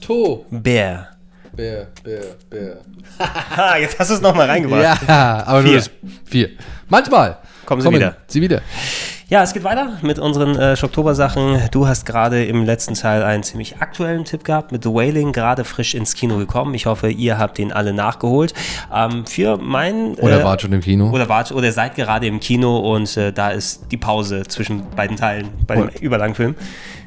To. Bär. Bär, Bär, Bär. Haha, jetzt hast du es nochmal reingebracht. Ja, aber Vier. nur vier. Manchmal Kommen sie wieder. Sie wieder. Ja, es geht weiter mit unseren äh, Schocktober-Sachen. Du hast gerade im letzten Teil einen ziemlich aktuellen Tipp gehabt mit The Wailing, gerade frisch ins Kino gekommen. Ich hoffe, ihr habt den alle nachgeholt. Ähm, für mein Oder äh, wart schon im Kino. oder wart oder seid gerade im Kino und äh, da ist die Pause zwischen beiden Teilen bei dem Oder- Überlangfilm.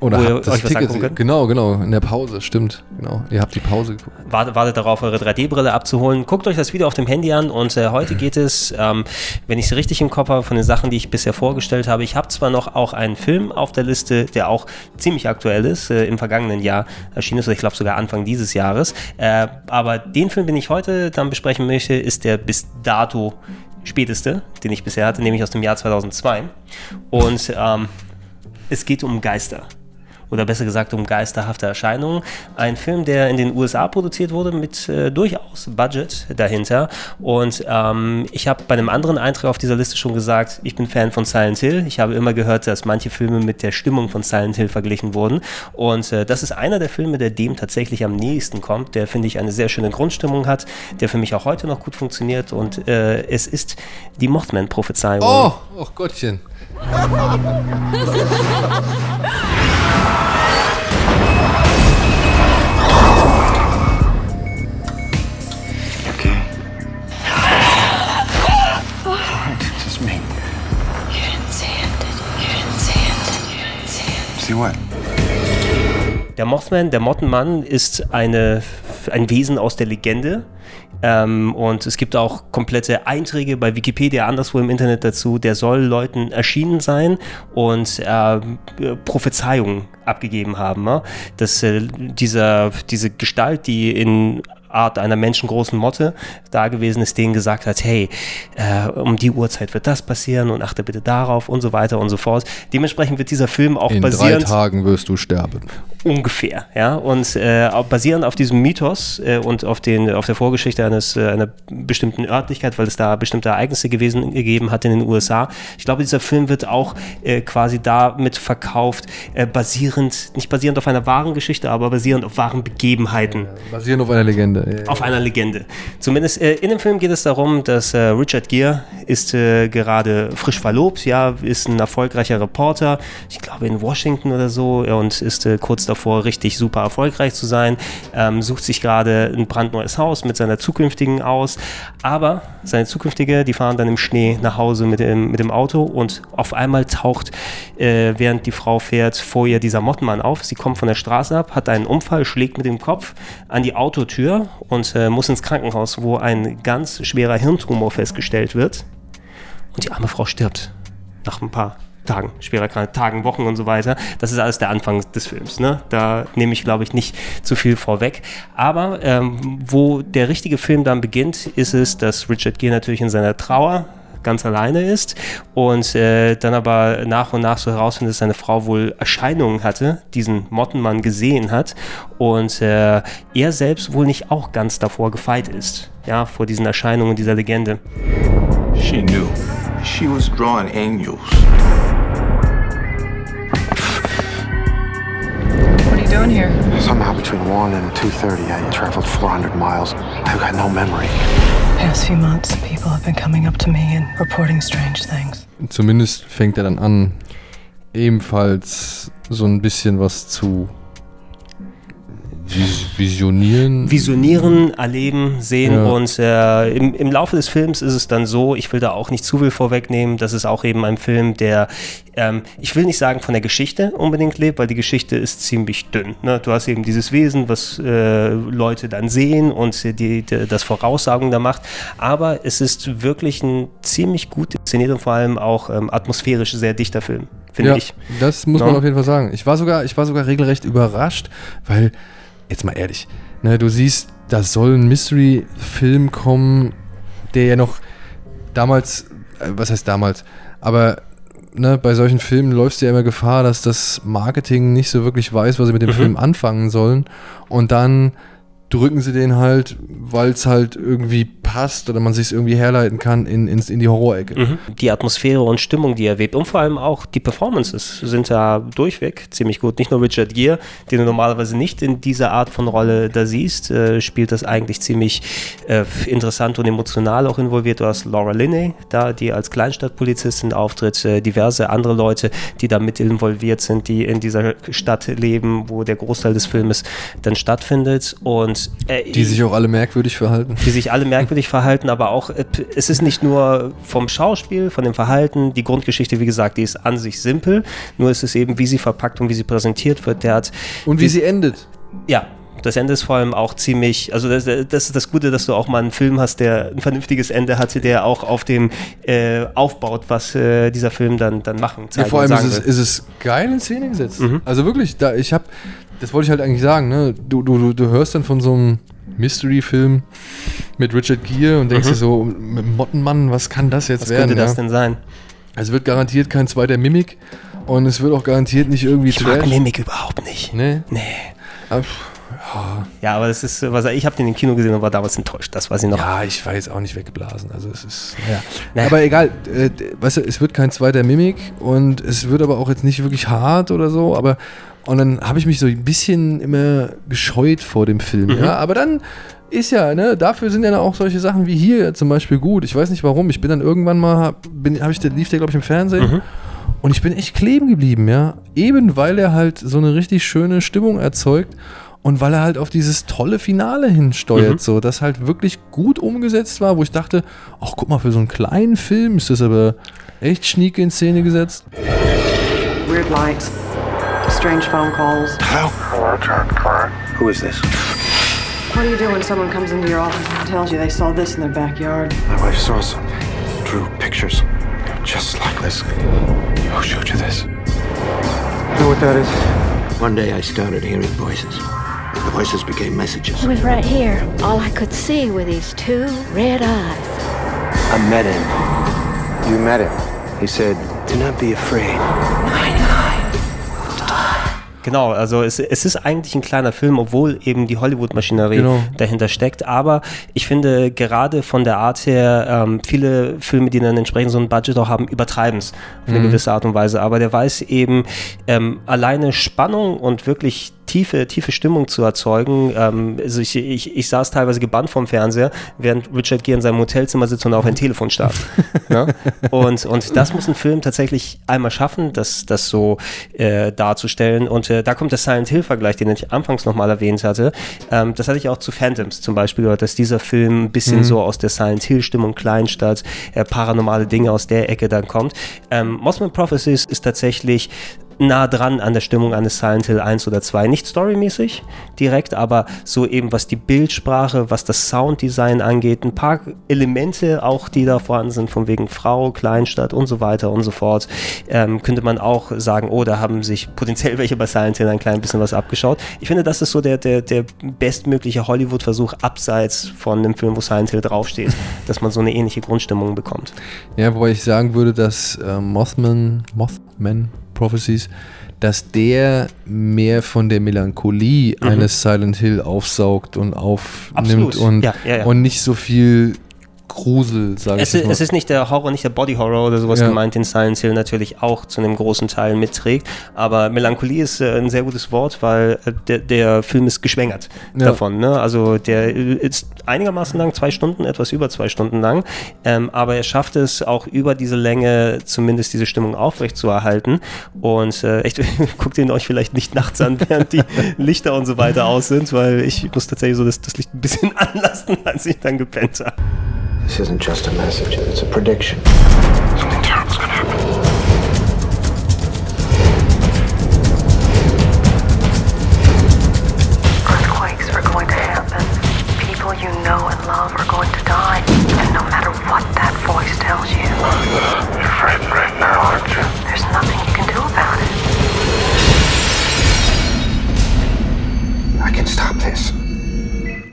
Oder habt das Ticket. Genau, genau. In der Pause, stimmt. Genau. Ihr habt die Pause geguckt. Wartet, wartet darauf, eure 3D-Brille abzuholen. Guckt euch das Video auf dem Handy an und äh, heute geht es, ähm, wenn ich es richtig im Kopf habe, von den Sachen, die ich bisher vorgestellt habe. Ich habe zwar noch auch einen Film auf der Liste, der auch ziemlich aktuell ist, äh, im vergangenen Jahr erschienen ist, oder ich glaube sogar Anfang dieses Jahres. Äh, aber den Film, den ich heute dann besprechen möchte, ist der bis dato späteste, den ich bisher hatte, nämlich aus dem Jahr 2002. Und ähm, es geht um Geister. Oder besser gesagt um geisterhafte Erscheinungen. Ein Film, der in den USA produziert wurde mit äh, durchaus Budget dahinter. Und ähm, ich habe bei einem anderen Eintrag auf dieser Liste schon gesagt, ich bin Fan von Silent Hill. Ich habe immer gehört, dass manche Filme mit der Stimmung von Silent Hill verglichen wurden. Und äh, das ist einer der Filme, der dem tatsächlich am nächsten kommt, der, finde ich, eine sehr schöne Grundstimmung hat, der für mich auch heute noch gut funktioniert. Und äh, es ist die Mothman-Prophezeiung. Oh, oh Gottchen. Der Mothman, der Mottenmann, ist eine, ein Wesen aus der Legende. Ähm, und es gibt auch komplette Einträge bei Wikipedia, anderswo im Internet dazu. Der soll Leuten erschienen sein und äh, Prophezeiungen abgegeben haben. Ne? Dass äh, dieser, diese Gestalt, die in Art einer menschengroßen Motte da gewesen ist, denen gesagt hat, hey, äh, um die Uhrzeit wird das passieren und achte bitte darauf und so weiter und so fort. Dementsprechend wird dieser Film auch In drei Tagen wirst du sterben. Ungefähr, ja, und äh, basierend auf diesem Mythos äh, und auf den auf der Vorgeschichte eines äh, einer bestimmten Örtlichkeit, weil es da bestimmte Ereignisse gewesen gegeben hat in den USA. Ich glaube, dieser Film wird auch äh, quasi damit verkauft, äh, basierend nicht basierend auf einer wahren Geschichte, aber basierend auf wahren Begebenheiten Basierend auf einer Legende. Ja, ja. auf einer Legende. Zumindest äh, in dem Film geht es darum, dass Richard Gere ist gerade frisch verlobt, ja, ist ein erfolgreicher Reporter, ich glaube in Washington oder so, ja, und ist kurz davor, richtig super erfolgreich zu sein, ähm, sucht sich gerade ein brandneues Haus mit seiner zukünftigen aus, aber seine zukünftige, die fahren dann im Schnee nach Hause mit dem, mit dem Auto und auf einmal taucht, äh, während die Frau fährt, vor ihr dieser Mottenmann auf. Sie kommt von der Straße ab, hat einen Unfall, schlägt mit dem Kopf an die Autotür und äh, muss ins Krankenhaus, wo ein ganz schwerer Hirntumor festgestellt wird. Und die arme Frau stirbt. Nach ein paar Tagen, schwerer Krankheit, Tagen, Wochen und so weiter. Das ist alles der Anfang des Films. Ne? Da nehme ich, glaube ich, nicht zu viel vorweg. Aber ähm, wo der richtige Film dann beginnt, ist es, dass Richard Gere natürlich in seiner Trauer ganz alleine ist und äh, dann aber nach und nach so herausfindet, dass seine Frau wohl Erscheinungen hatte, diesen Mottenmann gesehen hat und äh, er selbst wohl nicht auch ganz davor gefeit ist, ja, vor diesen Erscheinungen dieser Legende. She knew. She was drawing angels. What are you doing here? Somehow between 1 and 2.30, I traveled 400 miles. I've got no memory. Past few months, people have been coming up to me and reporting strange things. Zumindest fängt er dann an, ebenfalls so ein bisschen was zu vis visionieren. Visionieren, erleben, sehen Ja. und äh, im, im Laufe des Films ist es dann so, ich will da auch nicht zu viel vorwegnehmen, das ist auch eben ein Film, der, ähm, ich will nicht sagen von der Geschichte unbedingt lebt, weil die Geschichte ist ziemlich dünn. Ne? Du hast eben dieses Wesen, was äh, Leute dann sehen und die, die, das Voraussagen da macht, aber es ist wirklich ein ziemlich gut inszeniert und vor allem auch ähm, atmosphärisch sehr dichter Film, finde ja, ich. das muss Ja. man auf jeden Fall sagen. Ich war sogar, ich war sogar regelrecht überrascht, weil jetzt mal ehrlich, ne, du siehst, da soll ein Mystery-Film kommen, der ja noch damals, äh, was heißt damals, aber ne, bei solchen Filmen läufst du ja immer Gefahr, dass das Marketing nicht so wirklich weiß, was sie mit dem Film anfangen sollen. Und dann drücken sie den halt, weil es halt irgendwie passt oder man sich irgendwie herleiten kann in, in, in die Horrorecke. Mhm. Die Atmosphäre und Stimmung, die er webt und vor allem auch die Performances sind da durchweg ziemlich gut. Nicht nur Richard Gere, den du normalerweise nicht in dieser Art von Rolle da siehst, äh, spielt das eigentlich ziemlich äh, interessant und emotional auch involviert. Du hast Laura Linney da, die als Kleinstadtpolizistin auftritt, äh, diverse andere Leute, die da mit involviert sind, die in dieser Stadt leben, wo der Großteil des Filmes dann stattfindet und äh, Die sich auch alle merkwürdig verhalten. die sich alle merkwürdig verhalten, aber auch, äh, es ist nicht nur vom Schauspiel, von dem Verhalten, die Grundgeschichte, wie gesagt, die ist an sich simpel, nur ist es eben, wie sie verpackt und wie sie präsentiert wird. Der hat, Und wie die- sie endet. ja, das Ende ist vor allem auch ziemlich, also das, das ist das Gute, dass du auch mal einen Film hast, der ein vernünftiges Ende hatte, der auch auf dem äh, aufbaut, was äh, dieser Film dann, dann machen, Ja, vor allem ist es, ist es geil in Szene gesetzt. Mhm. Also wirklich, da ich habe, das wollte ich halt eigentlich sagen, ne? Du, du, du, hörst dann von so einem Mystery-Film mit Richard Gere und denkst Mhm. dir so, mit Mottenmann, was kann das jetzt Was werden? könnte das ja? denn sein? Es wird garantiert kein zweiter Mimik und es wird auch garantiert nicht irgendwie Ich mag Mimik überhaupt nicht. Nee. Nee. Aber, Ja, aber das ist, was ich habe den im Kino gesehen und war damals enttäuscht. Das weiß ich noch. Ja, ich war jetzt auch nicht weggeblasen. Also es ist, naja. Naja. Aber egal, äh, weißt du, es wird kein zweiter Mimik und es wird aber auch jetzt nicht wirklich hart oder so, aber und dann habe ich mich so ein bisschen immer gescheut vor dem Film, ja, aber dann ist ja, ne, dafür sind ja auch solche Sachen wie hier zum Beispiel gut. Ich weiß nicht warum, ich bin dann irgendwann mal, bin, hab ich, lief der glaube ich im Fernsehen und ich bin echt kleben geblieben, ja, eben weil er halt so eine richtig schöne Stimmung erzeugt und weil er halt auf dieses tolle Finale hinsteuert, Mhm. so, das halt wirklich gut umgesetzt war, wo ich dachte, ach guck mal, für so einen kleinen Film ist das aber echt schnieke in Szene gesetzt. Weird lights, strange phone calls. Hello? Hello, John Clark. Who is this? What do you do when someone comes into your office and tells you they saw this in their backyard? My wife saw something. Drew pictures. Just like this. Who showed you this? You know what that is? One day I started hearing voices. The voices became messages. It was right here. All I could see were these two red eyes. I met him. You met him. He said, Do not be afraid. Genau, also es, es ist eigentlich ein kleiner Film, obwohl eben die Hollywood-Maschinerie Genau. dahinter steckt. Aber ich finde gerade von der Art her, ähm, viele Filme, die dann entsprechend so ein Budget auch haben, übertreiben es auf eine gewisse Art und Weise. Aber der weiß eben ähm, alleine Spannung und wirklich tiefe, tiefe Stimmung zu erzeugen. Ähm, also ich, ich, ich saß teilweise gebannt vorm Fernseher, während Richard Gere in seinem Hotelzimmer sitzt und auf ein Telefon starrt. ne? und, und das muss ein Film tatsächlich einmal schaffen, das, das so äh, darzustellen. Und äh, da kommt der Silent Hill-Vergleich, den ich anfangs nochmal erwähnt hatte. Ähm, das hatte ich auch zu Phantoms zum Beispiel gehört, dass dieser Film ein bisschen so aus der Silent Hill-Stimmung, Kleinstadt, äh, paranormale Dinge aus der Ecke dann kommt. Ähm, Mossman Prophecies ist tatsächlich nah dran an der Stimmung eines Silent Hill 1 oder 2. Nicht storymäßig direkt, aber so eben was die Bildsprache, was das Sounddesign angeht, ein paar Elemente auch, die da vorhanden sind, von wegen Frau, Kleinstadt und so weiter und so fort, ähm, könnte man auch sagen, oh, da haben sich potenziell welche bei Silent Hill ein klein bisschen was abgeschaut. Ich finde, das ist so der, der, der bestmögliche Hollywood-Versuch abseits von einem Film, wo Silent Hill draufsteht, dass man so eine ähnliche Grundstimmung bekommt. Ja, wobei ich sagen würde, dass äh, Mothman, Mothman Prophecies, dass der mehr von der Melancholie eines Silent Hill aufsaugt und aufnimmt Absolut. und, Ja, ja, ja. und nicht so viel Grusel, sage ich Es, ist- mal. es ist nicht der Horror, nicht der Body Horror oder sowas Ja. gemeint, den Silent Hill natürlich auch zu einem großen Teil mitträgt. Aber Melancholie ist äh, ein sehr gutes Wort, weil äh, der, der Film ist geschwängert Ja. davon. Ne? Also der ist einigermaßen lang, zwei Stunden, etwas über zwei Stunden lang. Ähm, aber er schafft es auch über diese Länge zumindest diese Stimmung aufrechtzuerhalten. Und äh, echt, guckt ihn euch vielleicht nicht nachts an, während die Lichter und so weiter aus sind, weil ich muss tatsächlich so das, das Licht ein bisschen anlassen, als ich dann gepennt habe. This isn't just a message, it's a prediction. Something terrible's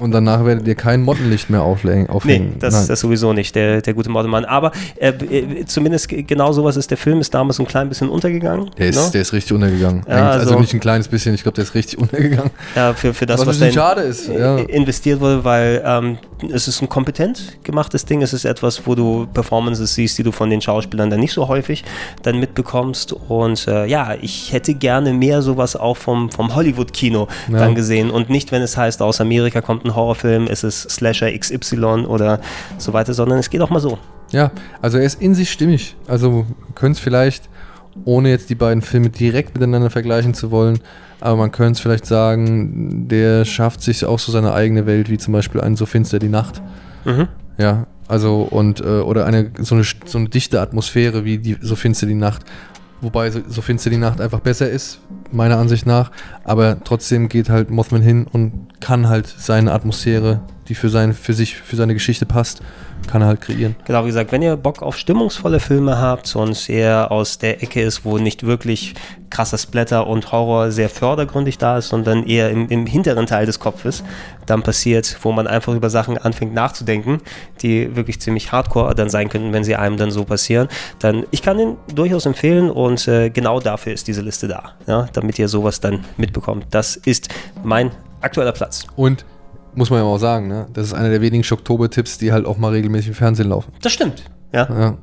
Und danach werdet ihr kein Mottenlicht mehr aufhängen. Nee, das, Nein. das sowieso nicht, der, der gute Modemann. Aber äh, äh, zumindest genau sowas ist der Film, ist damals ein klein bisschen untergegangen. der, ist, ne? der ist richtig untergegangen. Ja, also, also- nicht ein kleines bisschen, ich glaube, der ist richtig untergegangen. ja, für, für das, Was was, in- schade ist, ja. investiert wurde, weil ähm, es ist ein kompetent gemachtes Ding. Es ist etwas, wo du Performances siehst, die du von den Schauspielern dann nicht so häufig dann mitbekommst. Und äh, ja, ich hätte gerne mehr sowas auch vom, vom Hollywood-Kino Ja. dann gesehen. Und nicht, wenn es heißt, aus Amerika kommt ein Horrorfilm, es ist Slasher XY oder so weiter, sondern es geht auch mal so. Ja, also er ist in sich stimmig. Also könnte es vielleicht, ohne jetzt die beiden Filme direkt miteinander vergleichen zu wollen, aber man könnte es vielleicht sagen, der schafft sich auch so seine eigene Welt, wie zum Beispiel ein So finster die Nacht. Mhm. Ja, also und äh, oder eine so eine so eine dichte Atmosphäre wie die So finster die Nacht. Wobei so, so finster die Nacht einfach besser ist, meiner Ansicht nach. Aber trotzdem geht halt Mothman hin und kann halt seine Atmosphäre, die für, sein, für sich, für seine Geschichte passt, kann er halt kreieren. Genau, wie gesagt, wenn ihr Bock auf stimmungsvolle Filme habt und eher aus der Ecke ist, wo nicht wirklich krasser Splatter und Horror sehr fördergründig da ist, sondern eher im, im hinteren Teil des Kopfes dann passiert, wo man einfach über Sachen anfängt nachzudenken, die wirklich ziemlich hardcore dann sein könnten, wenn sie einem dann so passieren, dann ich kann den durchaus empfehlen und äh, genau dafür ist diese Liste da, ja, damit ihr sowas dann mitbekommt. Das ist mein aktueller Platz. Und muss man ja auch sagen, ne? das ist einer der wenigen Schocktober-Tipps, die halt auch mal regelmäßig im Fernsehen laufen. Das stimmt, ja. Ja.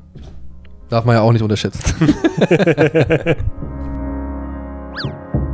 Darf man ja auch nicht unterschätzen.